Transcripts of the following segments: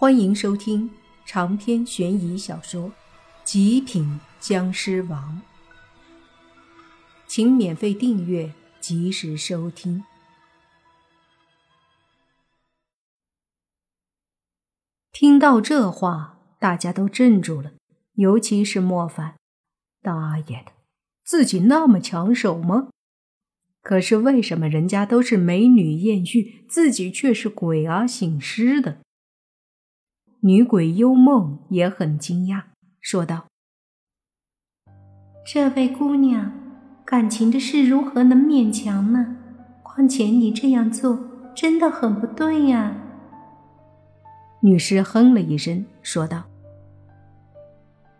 欢迎收听长篇悬疑小说《极品僵尸王》，请免费订阅，及时收听。听到这话，大家都镇住了，尤其是莫凡。大爷的，自己那么抢手吗？可是为什么人家都是美女艳遇，自己却是鬼啊醒尸的？女鬼幽梦也很惊讶，说道：“这位姑娘，感情的事如何能勉强呢？况且你这样做真的很不对呀。”女尸哼了一声，说道：“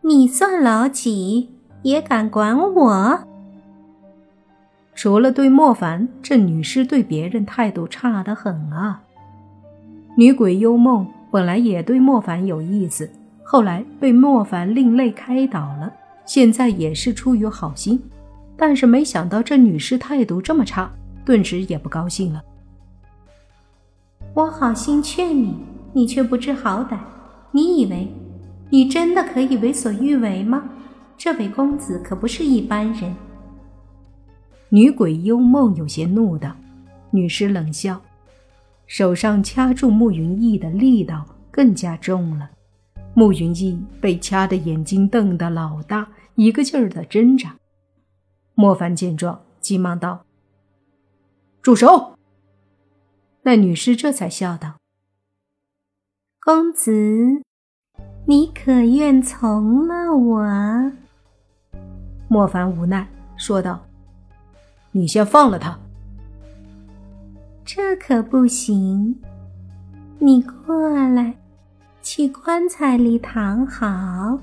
你算老几，也敢管我？”除了对莫凡，这女尸对别人态度差得很啊。女鬼幽梦。本来也对莫凡有意思，后来被莫凡另类开导了，现在也是出于好心，但是没想到这女尸态度这么差，顿时也不高兴了。我好心劝你，你却不知好歹，你以为你真的可以为所欲为吗？这位公子可不是一般人。女鬼幽梦有些怒道，女尸冷笑。手上掐住慕云逸的力道更加重了，慕云逸被掐的眼睛瞪得老大，一个劲儿的挣扎。莫凡见状，急忙道：“住手！”那女尸这才笑道：“公子，你可愿从了我？”莫凡无奈说道：“你先放了他。”这可不行！你过来，去棺材里躺好。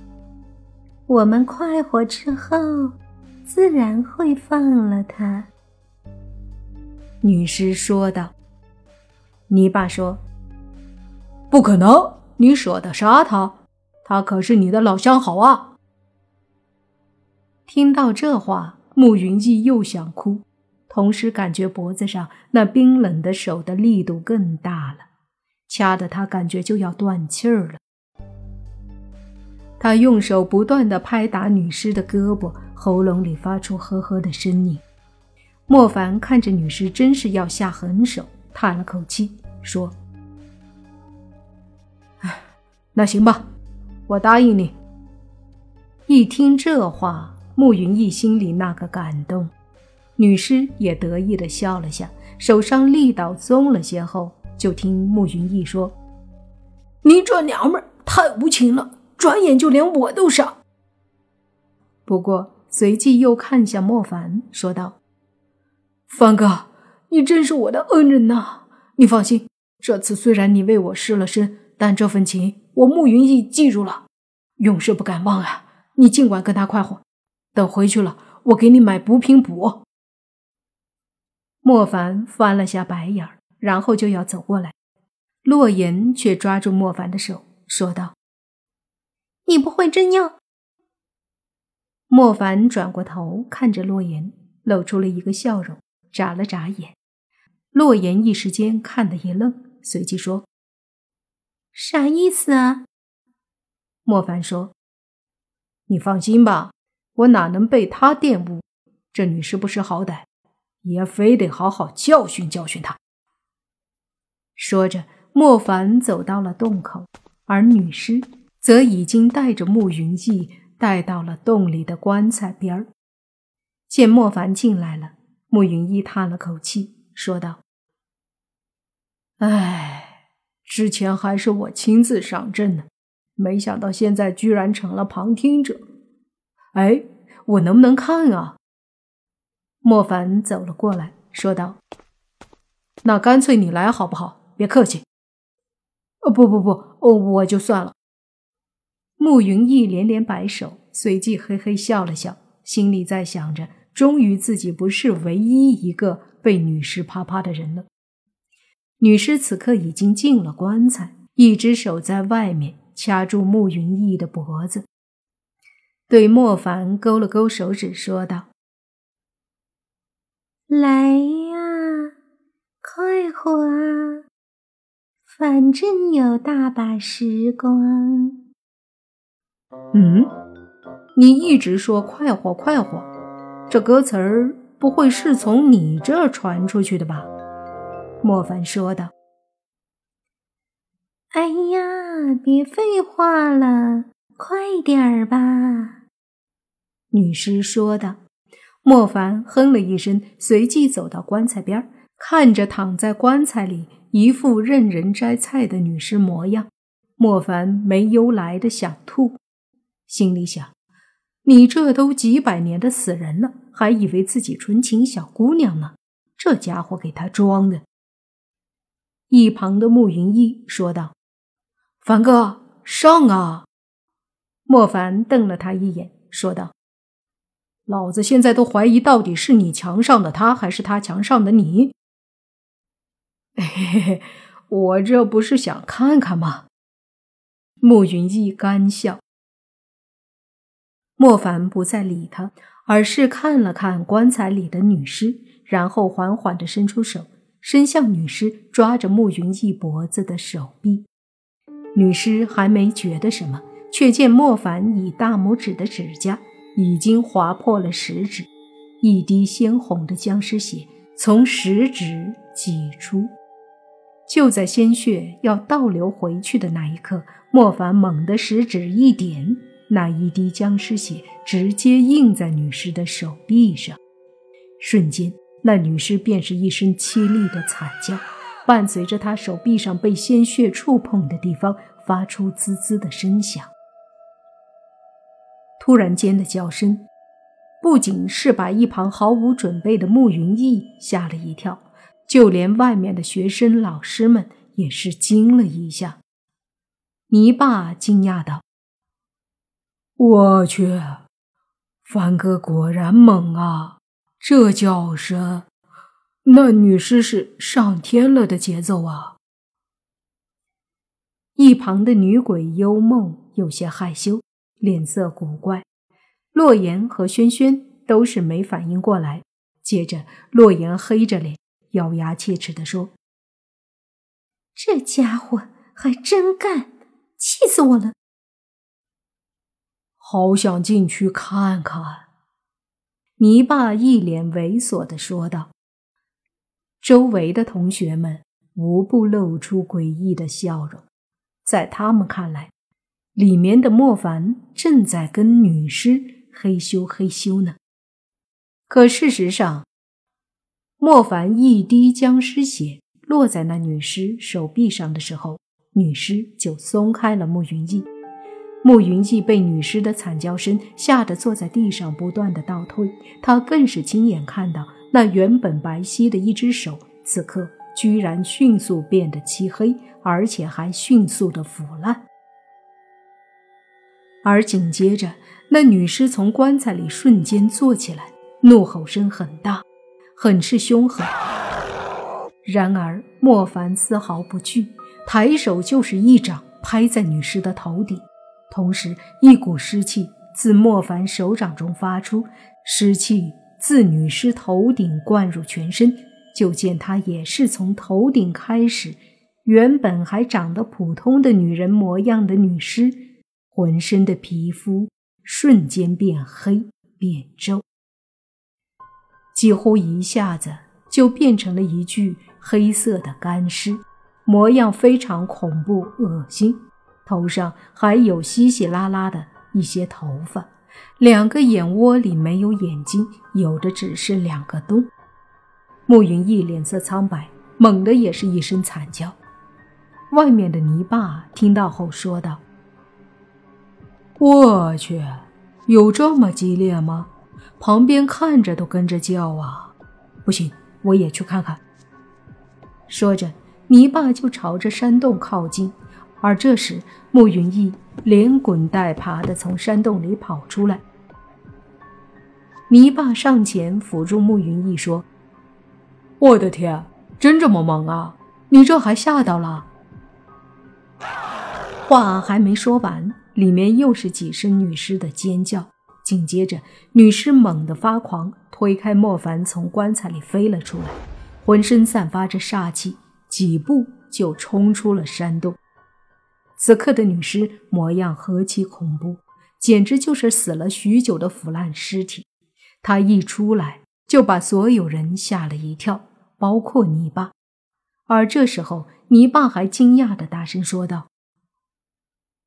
我们快活之后，自然会放了他。”女尸说道。泥巴说：“不可能！你舍得杀他？他可是你的老相好啊！”听到这话，慕云逸又想哭。同时感觉脖子上那冰冷的手的力度更大了，掐得他感觉就要断气儿了。他用手不断的拍打女尸的胳膊，喉咙里发出呵呵的声音。莫凡看着女尸，真是要下狠手，叹了口气说：“哎，那行吧，我答应你。”一听这话，慕云逸心里那个感动。女尸也得意的笑了下，手上力道松了些后，就听慕云逸说：“你这娘们太无情了，转眼就连我都杀。”不过随即又看向莫凡，说道：“凡哥，你真是我的恩人呐！你放心，这次虽然你为我失了身，但这份情我慕云逸记住了，永世不敢忘啊！你尽管跟他快活，等回去了，我给你买补品补。”莫凡翻了下白眼儿，然后就要走过来，洛言却抓住莫凡的手，说道：“你不会真要？”莫凡转过头看着洛言，露出了一个笑容，眨了眨眼。洛言一时间看得一愣，随即说：“啥意思啊？”莫凡说：“你放心吧，我哪能被他玷污？这女士不识好歹。”也非得好好教训教训他。说着，莫凡走到了洞口，而女尸则已经带着慕云逸带到了洞里的棺材边儿。见莫凡进来了，慕云逸叹了口气，说道：“唉，之前还是我亲自上阵呢，没想到现在居然成了旁听者。哎，我能不能看啊？”莫凡走了过来，说道：“那干脆你来好不好？别客气。”“哦，不不不，哦，我就算了。”慕云逸连连摆手，随即嘿嘿笑了笑，心里在想着：终于自己不是唯一一个被女尸啪啪的人了。女尸此刻已经进了棺材，一只手在外面掐住慕云逸的脖子，对莫凡勾了勾手指，说道。来呀，快活啊！反正有大把时光。嗯，你一直说快活快活，这歌词儿不会是从你这儿传出去的吧？莫凡说道。哎呀，别废话了，快点儿吧！女尸说道。莫凡哼了一声，随即走到棺材边看着躺在棺材里一副任人摘菜的女尸模样，莫凡没由来的想吐，心里想：你这都几百年的死人了，还以为自己纯情小姑娘呢？这家伙给他装的。一旁的慕云逸说道：“凡哥，上啊！”莫凡瞪了他一眼，说道。老子现在都怀疑，到底是你墙上的他，还是他墙上的你？嘿 嘿嘿，我这不是想看看吗？慕云逸干笑。莫凡不再理他，而是看了看棺材里的女尸，然后缓缓的伸出手，伸向女尸，抓着慕云逸脖子的手臂。女尸还没觉得什么，却见莫凡以大拇指的指甲。已经划破了食指，一滴鲜红的僵尸血从食指挤出。就在鲜血要倒流回去的那一刻，莫凡猛地食指一点，那一滴僵尸血直接印在女尸的手臂上。瞬间，那女尸便是一声凄厉的惨叫，伴随着她手臂上被鲜血触碰的地方发出滋滋的声响。突然间的叫声，不仅是把一旁毫无准备的慕云逸吓了一跳，就连外面的学生老师们也是惊了一下。泥巴惊讶道：“我去，凡哥果然猛啊！这叫声，那女尸是上天了的节奏啊！”一旁的女鬼幽梦有些害羞。脸色古怪，洛言和轩轩都是没反应过来。接着，洛言黑着脸，咬牙切齿地说：“这家伙还真干，气死我了！好想进去看看。”泥巴一脸猥琐地说道。周围的同学们无不露出诡异的笑容，在他们看来。里面的莫凡正在跟女尸嘿咻嘿咻呢，可事实上，莫凡一滴僵尸血落在那女尸手臂上的时候，女尸就松开了慕云逸。慕云逸被女尸的惨叫声吓得坐在地上，不断的倒退。他更是亲眼看到那原本白皙的一只手，此刻居然迅速变得漆黑，而且还迅速的腐烂。而紧接着，那女尸从棺材里瞬间坐起来，怒吼声很大，很是凶狠。然而莫凡丝毫不惧，抬手就是一掌拍在女尸的头顶，同时一股湿气自莫凡手掌中发出，湿气自女尸头顶灌入全身。就见她也是从头顶开始，原本还长得普通的女人模样的女尸。浑身的皮肤瞬间变黑变皱，几乎一下子就变成了一具黑色的干尸，模样非常恐怖恶心。头上还有稀稀拉拉的一些头发，两个眼窝里没有眼睛，有的只是两个洞。慕云逸脸色苍白，猛地也是一声惨叫。外面的泥巴听到后说道。我去，有这么激烈吗？旁边看着都跟着叫啊！不行，我也去看看。说着，泥巴就朝着山洞靠近。而这时，慕云逸连滚带爬的从山洞里跑出来。泥巴上前扶住慕云逸，说：“我的天，真这么猛啊！你这还吓到了？”话还没说完。里面又是几声女尸的尖叫，紧接着，女尸猛地发狂，推开莫凡，从棺材里飞了出来，浑身散发着煞气，几步就冲出了山洞。此刻的女尸模样何其恐怖，简直就是死了许久的腐烂尸体。她一出来就把所有人吓了一跳，包括泥巴。而这时候，泥巴还惊讶的大声说道：“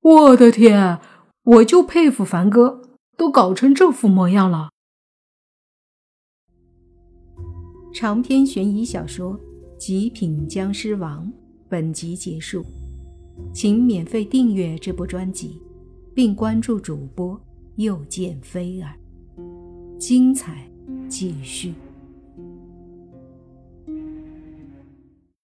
我的天，我就佩服凡哥，都搞成这副模样了。”长篇悬疑小说《极品僵尸王》本集结束，请免费订阅这部专辑，并关注主播又见菲儿，精彩继续。